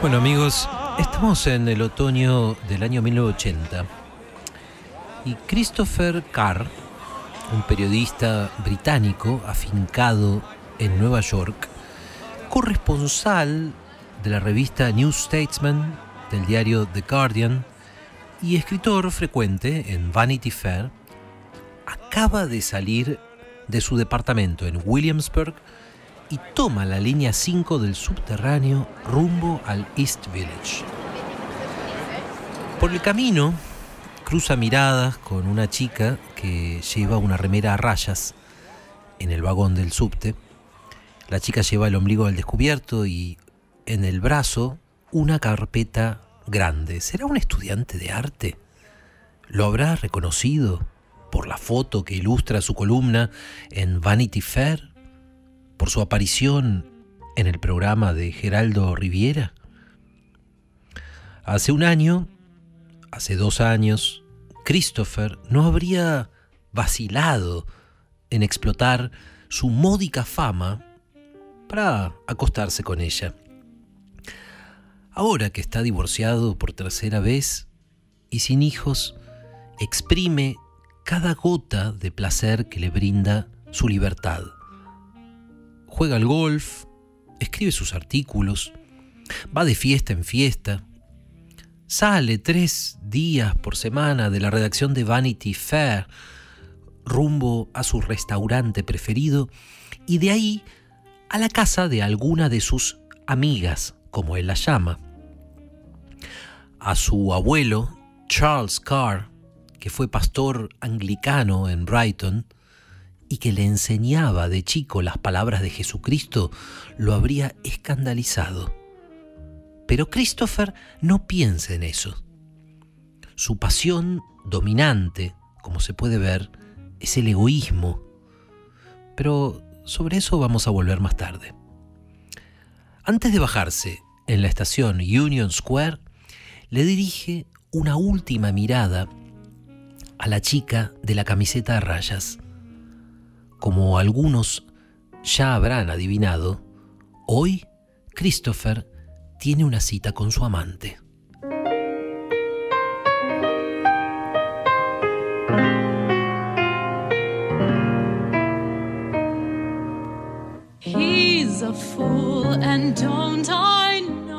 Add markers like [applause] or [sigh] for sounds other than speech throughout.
Bueno amigos, estamos en el otoño del año 1980 y Christopher Carr, un periodista británico afincado en Nueva York, corresponsal de la revista New Statesman, del diario The Guardian y escritor frecuente en Vanity Fair, acaba de salir de su departamento en Williamsburg y toma la línea 5 del subterráneo rumbo al East Village. Por el camino cruza miradas con una chica que lleva una remera a rayas en el vagón del subte. La chica lleva el ombligo al descubierto y en el brazo una carpeta grande. ¿Será un estudiante de arte? ¿Lo habrá reconocido por la foto que ilustra su columna en Vanity Fair? ¿Por su aparición en el programa de Geraldo Riviera? Hace un año, hace dos años, Christopher no habría vacilado en explotar su módica fama para acostarse con ella. Ahora que está divorciado por tercera vez y sin hijos, exprime cada gota de placer que le brinda su libertad. Juega al golf, escribe sus artículos, va de fiesta en fiesta, sale tres días por semana de la redacción de Vanity Fair rumbo a su restaurante preferido y de ahí a la casa de alguna de sus amigas, como él la llama. A su abuelo, Charles Carr, que fue pastor anglicano en Brighton y que le enseñaba de chico las palabras de Jesucristo, lo habría escandalizado. Pero Christopher no piensa en eso. Su pasión dominante, como se puede ver, es el egoísmo. Pero sobre eso vamos a volver más tarde. Antes de bajarse en la estación Union Square, le dirige una última mirada a la chica de la camiseta a rayas. Como algunos ya habrán adivinado, hoy Christopher tiene una cita con su amante.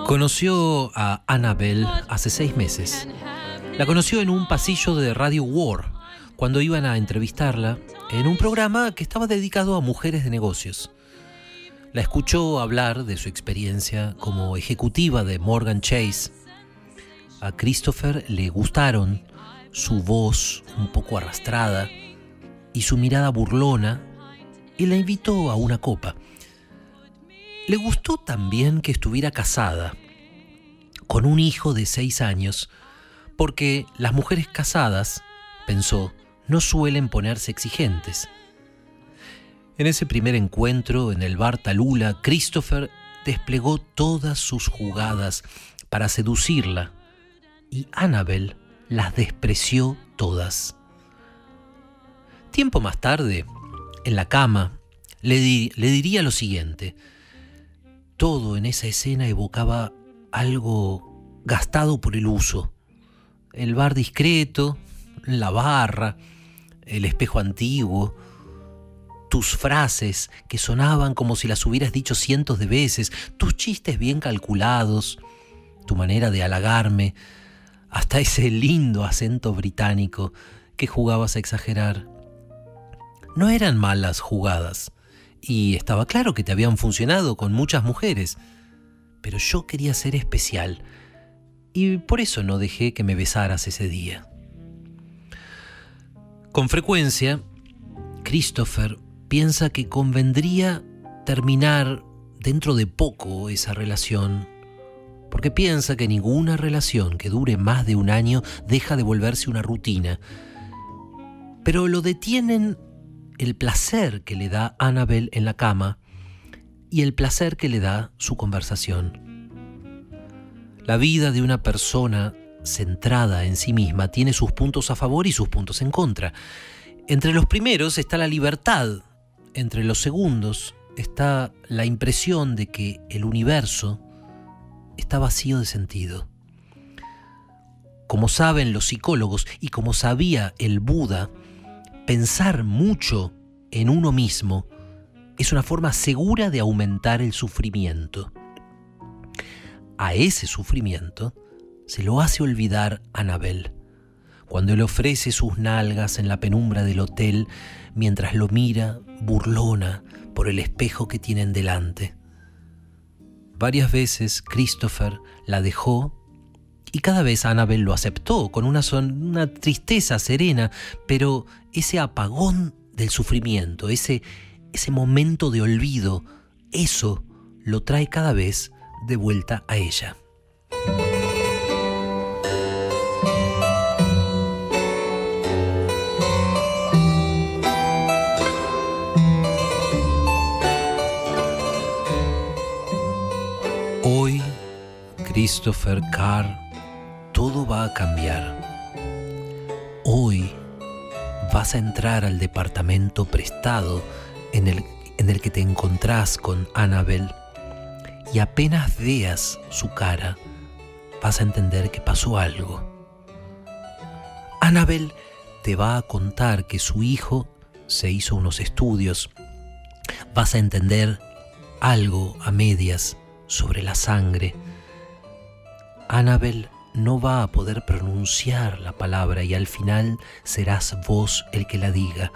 Conoció a Annabelle hace seis meses. La conoció en un pasillo de Radio War, cuando iban a entrevistarla en un programa que estaba dedicado a mujeres de negocios. La escuchó hablar de su experiencia como ejecutiva de Morgan Chase. A Christopher le gustaron su voz un poco arrastrada y su mirada burlona y la invitó a una copa. Le gustó también que estuviera casada, con un hijo de seis años, porque las mujeres casadas, pensó, no suelen ponerse exigentes. En ese primer encuentro en el bar Talula, Christopher desplegó todas sus jugadas para seducirla y Annabel las despreció todas. Tiempo más tarde, en la cama, le, le diría lo siguiente. Todo en esa escena evocaba algo gastado por el uso el bar discreto, la barra, el espejo antiguo, tus frases que sonaban como si las hubieras dicho cientos de veces, tus chistes bien calculados, tu manera de halagarme, hasta ese lindo acento británico que jugabas a exagerar. No eran malas jugadas, y estaba claro que te habían funcionado con muchas mujeres, pero yo quería ser especial, y por eso no dejé que me besaras ese día. Con frecuencia, Christopher piensa que convendría terminar dentro de poco esa relación, porque piensa que ninguna relación que dure más de un año deja de volverse una rutina, pero lo detienen el placer que le da Annabel en la cama y el placer que le da su conversación. La vida de una persona centrada en sí misma tiene sus puntos a favor y sus puntos en contra. Entre los primeros está la libertad, entre los segundos está la impresión de que el universo está vacío de sentido. Como saben los psicólogos y como sabía el Buda, pensar mucho en uno mismo es una forma segura de aumentar el sufrimiento. A ese sufrimiento se lo hace olvidar Anabel, cuando le ofrece sus nalgas en la penumbra del hotel mientras lo mira burlona por el espejo que tienen delante. Varias veces Christopher la dejó y cada vez Annabel lo aceptó con una, tristeza serena, pero ese apagón del sufrimiento, ese momento de olvido, eso lo trae cada vez de vuelta a ella. Christopher Carr, todo va a cambiar. Hoy vas a entrar al departamento prestado en el, en el que te encontrás con Annabel y apenas veas su cara, vas a entender que pasó algo. Annabel te va a contar que su hijo se hizo unos estudios. Vas a entender algo a medias sobre la sangre. Annabel no va a poder pronunciar la palabra y al final serás vos el que la diga.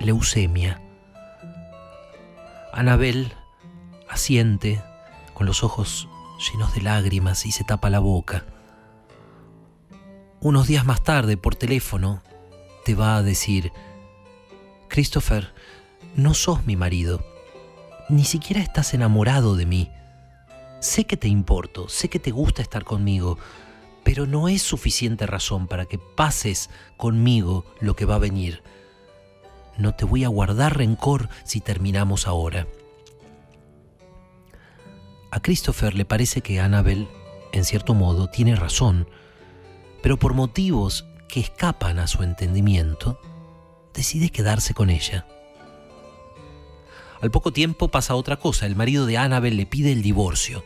Leucemia. Anabel asiente con los ojos llenos de lágrimas y se tapa la boca. Unos días más tarde, por teléfono, te va a decir, Christopher, no sos mi marido, ni siquiera estás enamorado de mí. Sé que te importo, sé que te gusta estar conmigo, pero no es suficiente razón para que pases conmigo lo que va a venir. No te voy a guardar rencor si terminamos ahora. A Christopher le parece que Annabel, en cierto modo, tiene razón, pero por motivos que escapan a su entendimiento, decide quedarse con ella. Al poco tiempo pasa otra cosa, el marido de Annabel le pide el divorcio.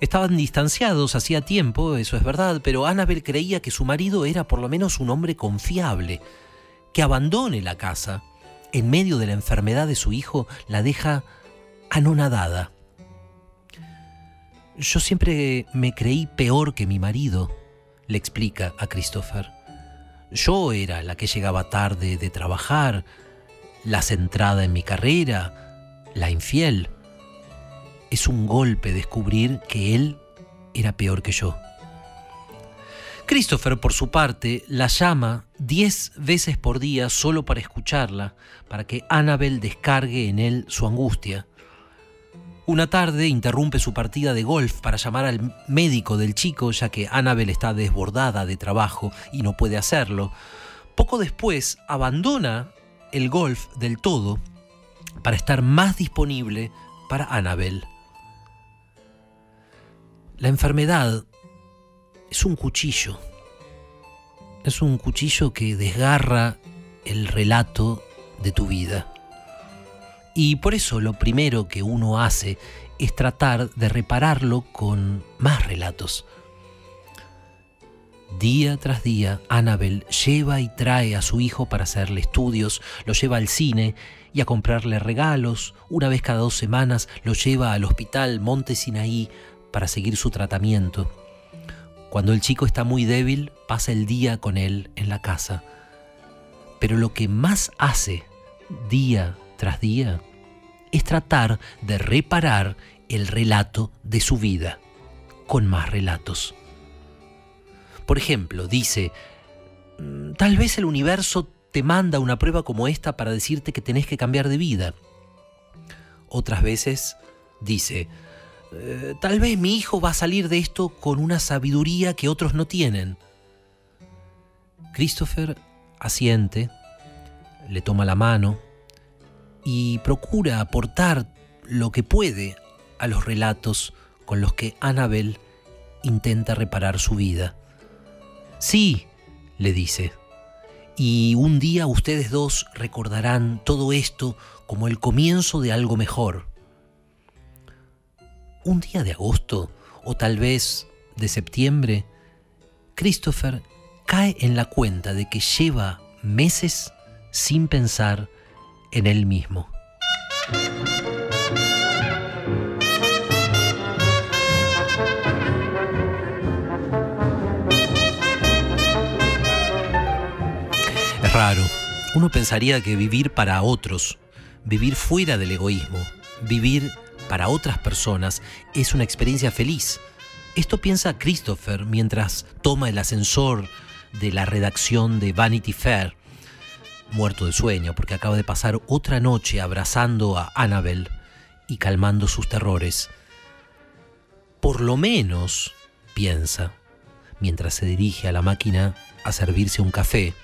Estaban distanciados hacía tiempo, eso es verdad, pero Annabel creía que su marido era por lo menos un hombre confiable. Que abandone la casa en medio de la enfermedad de su hijo la deja anonadada. Yo siempre me creí peor que mi marido, le explica a Christopher. Yo era la que llegaba tarde de trabajar, la centrada en mi carrera, la infiel es un golpe descubrir que él era peor que yo. Christopher, por su parte, la llama diez veces por día solo para escucharla, para que Annabel descargue en él su angustia. Una tarde interrumpe su partida de golf para llamar al médico del chico, ya que Annabel está desbordada de trabajo y no puede hacerlo. Poco después abandona el golf del todo para estar más disponible para Annabel. La enfermedad es un cuchillo. Es un cuchillo que desgarra el relato de tu vida. Y por eso lo primero que uno hace es tratar de repararlo con más relatos. Día tras día, Annabel lleva y trae a su hijo para hacerle estudios, lo lleva al cine y a comprarle regalos. Una vez cada dos semanas lo lleva al hospital Monte Sinaí para seguir su tratamiento. Cuando el chico está muy débil, pasa el día con él en la casa. Pero lo que más hace día tras día es tratar de reparar el relato de su vida con más relatos. Por ejemplo, dice, mm, tal vez el universo te manda una prueba como esta para decirte que tenés que cambiar de vida. Otras veces dice, eh, tal vez mi hijo va a salir de esto con una sabiduría que otros no tienen. Christopher asiente, le toma la mano y procura aportar lo que puede a los relatos con los que Annabel intenta reparar su vida. Sí, le dice, y un día ustedes dos recordarán todo esto como el comienzo de algo mejor un día de agosto o tal vez de septiembre, Christopher cae en la cuenta de que lleva meses sin pensar en él mismo. Raro. Uno pensaría que vivir para otros, vivir fuera del egoísmo, vivir para otras personas es una experiencia feliz. Esto piensa Christopher mientras toma el ascensor de la redacción de Vanity Fair, muerto de sueño porque acaba de pasar otra noche abrazando a Annabel y calmando sus terrores. Por lo menos, piensa, mientras se dirige a la máquina a servirse un café,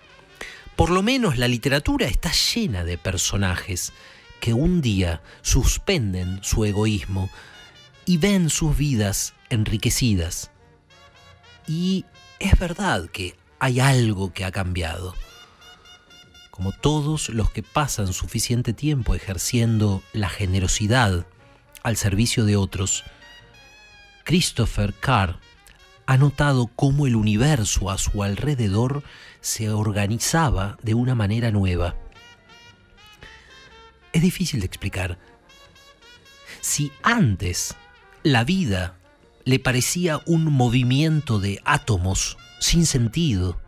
por lo menos la literatura está llena de personajes que un día suspenden su egoísmo y ven sus vidas enriquecidas. Y es verdad que hay algo que ha cambiado. Como todos los que pasan suficiente tiempo ejerciendo la generosidad al servicio de otros, Christopher Carr ha notado cómo el universo a su alrededor se organizaba de una manera nueva es difícil de explicar. Si antes la vida le parecía un movimiento de átomos sin sentido,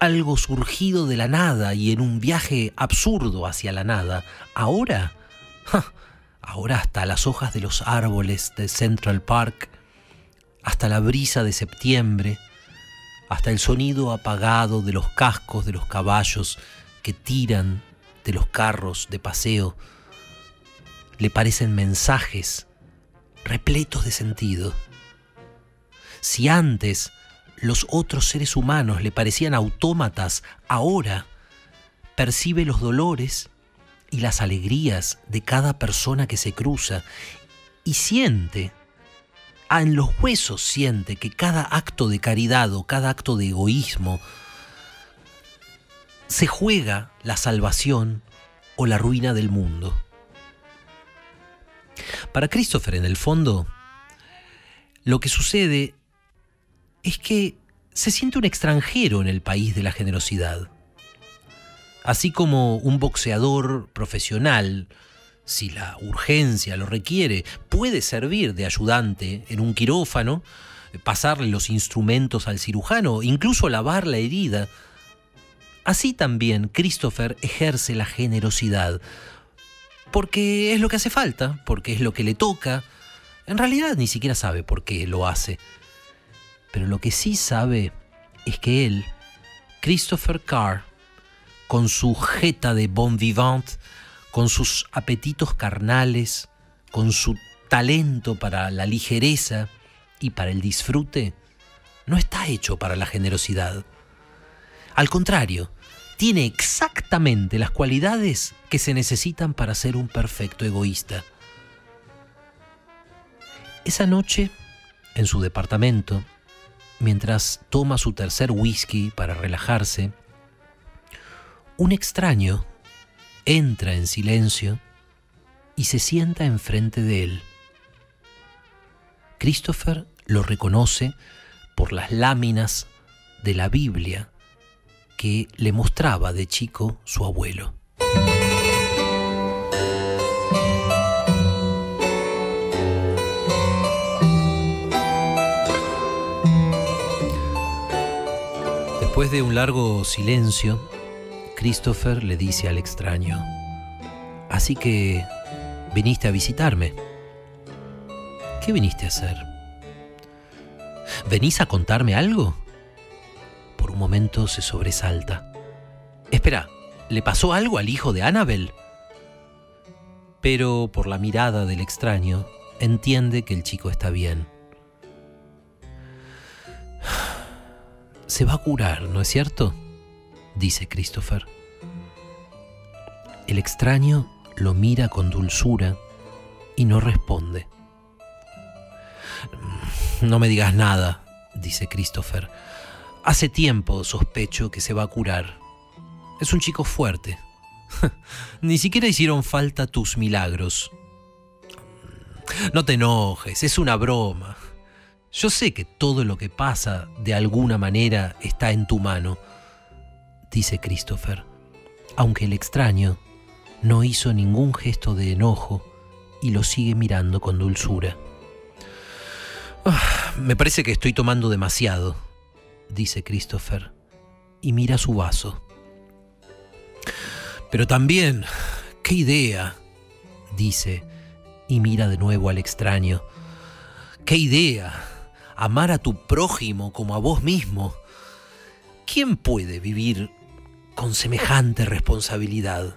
algo surgido de la nada y en un viaje absurdo hacia la nada, ahora, [laughs] ahora hasta las hojas de los árboles de Central Park, hasta la brisa de septiembre, hasta el sonido apagado de los cascos de los caballos que tiran de los carros de paseo le parecen mensajes repletos de sentido. Si antes los otros seres humanos le parecían autómatas, ahora percibe los dolores y las alegrías de cada persona que se cruza y siente, ah, en los huesos siente que cada acto de caridad o cada acto de egoísmo se juega la salvación o la ruina del mundo. Para Christopher, en el fondo, lo que sucede es que se siente un extranjero en el país de la generosidad. Así como un boxeador profesional, si la urgencia lo requiere, puede servir de ayudante en un quirófano, pasarle los instrumentos al cirujano, incluso lavar la herida, Así también Christopher ejerce la generosidad, porque es lo que hace falta, porque es lo que le toca. En realidad ni siquiera sabe por qué lo hace. Pero lo que sí sabe es que él, Christopher Carr, con su jeta de bon vivant, con sus apetitos carnales, con su talento para la ligereza y para el disfrute, no está hecho para la generosidad. Al contrario, tiene exactamente las cualidades que se necesitan para ser un perfecto egoísta. Esa noche, en su departamento, mientras toma su tercer whisky para relajarse, un extraño entra en silencio y se sienta enfrente de él. Christopher lo reconoce por las láminas de la Biblia que le mostraba de chico su abuelo. Después de un largo silencio, Christopher le dice al extraño, Así que viniste a visitarme. ¿Qué viniste a hacer? ¿Venís a contarme algo? un momento se sobresalta. Espera, ¿le pasó algo al hijo de Annabel? Pero por la mirada del extraño, entiende que el chico está bien. Se va a curar, ¿no es cierto? Dice Christopher. El extraño lo mira con dulzura y no responde. No me digas nada, dice Christopher. Hace tiempo sospecho que se va a curar. Es un chico fuerte. [laughs] Ni siquiera hicieron falta tus milagros. No te enojes, es una broma. Yo sé que todo lo que pasa de alguna manera está en tu mano, dice Christopher, aunque el extraño no hizo ningún gesto de enojo y lo sigue mirando con dulzura. Ah, me parece que estoy tomando demasiado, dice Christopher, y mira su vaso. Pero también, qué idea, dice, y mira de nuevo al extraño. Qué idea, amar a tu prójimo como a vos mismo. ¿Quién puede vivir con semejante responsabilidad?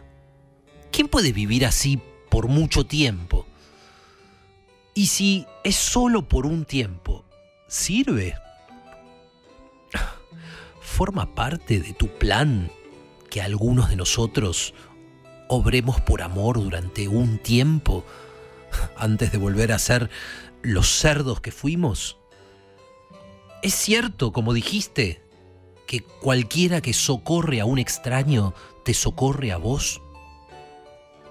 ¿Quién puede vivir así por mucho tiempo? Y si es solo por un tiempo, ¿sirve? ¿Forma parte de tu plan que algunos de nosotros obremos por amor durante un tiempo antes de volver a ser los cerdos que fuimos? ¿Es cierto, como dijiste, que cualquiera que socorre a un extraño te socorre a vos?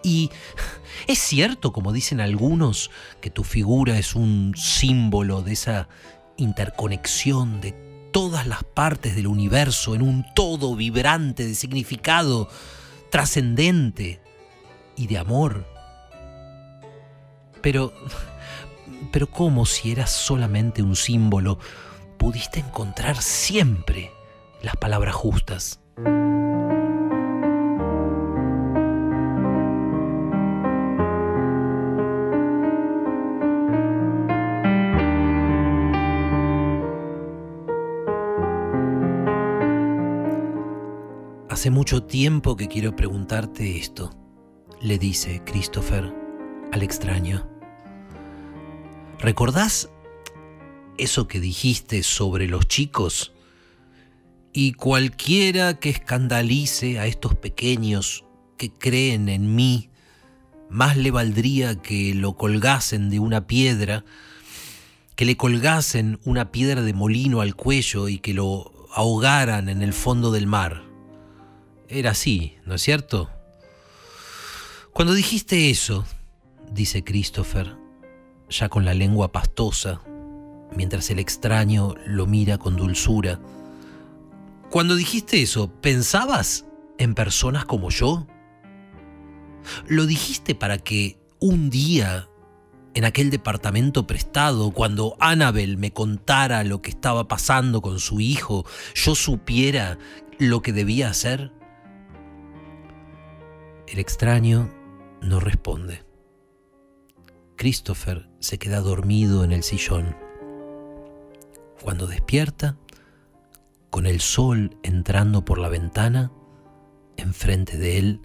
Y [laughs] es cierto, como dicen algunos, que tu figura es un símbolo de esa interconexión de todas las partes del universo en un todo vibrante de significado trascendente y de amor. Pero, pero ¿cómo si eras solamente un símbolo pudiste encontrar siempre las palabras justas? Hace mucho tiempo que quiero preguntarte esto, le dice Christopher al extraño. ¿Recordás eso que dijiste sobre los chicos? Y cualquiera que escandalice a estos pequeños que creen en mí, más le valdría que lo colgasen de una piedra, que le colgasen una piedra de molino al cuello y que lo ahogaran en el fondo del mar era así, ¿no es cierto? Cuando dijiste eso, dice Christopher, ya con la lengua pastosa, mientras el extraño lo mira con dulzura, cuando dijiste eso, ¿pensabas en personas como yo? ¿Lo dijiste para que un día, en aquel departamento prestado, cuando Annabel me contara lo que estaba pasando con su hijo, yo supiera lo que debía hacer? El extraño no responde. Christopher se queda dormido en el sillón. Cuando despierta, con el sol entrando por la ventana, enfrente de él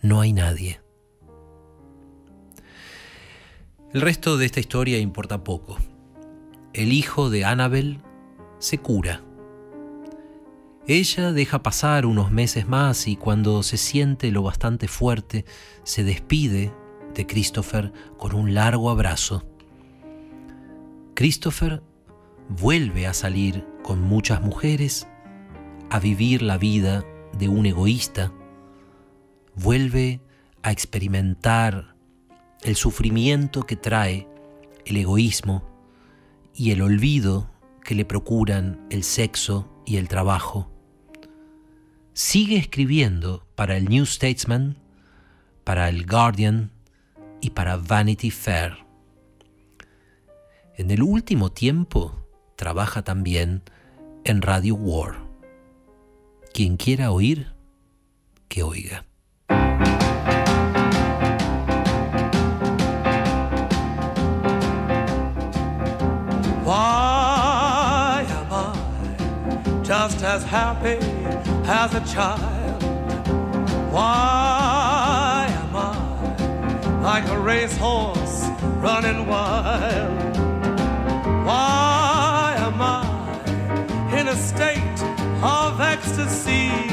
no hay nadie. El resto de esta historia importa poco. El hijo de Annabel se cura ella deja pasar unos meses más y cuando se siente lo bastante fuerte, se despide de Christopher con un largo abrazo. Christopher vuelve a salir con muchas mujeres, a vivir la vida de un egoísta, vuelve a experimentar el sufrimiento que trae el egoísmo y el olvido que le procuran el sexo y el trabajo sigue escribiendo para el New Statesman, para el Guardian y para Vanity Fair. En el último tiempo trabaja también en Radio War. Quien quiera oír, que oiga. Why am I just as happy? as a child. Why am I like a racehorse running wild? to see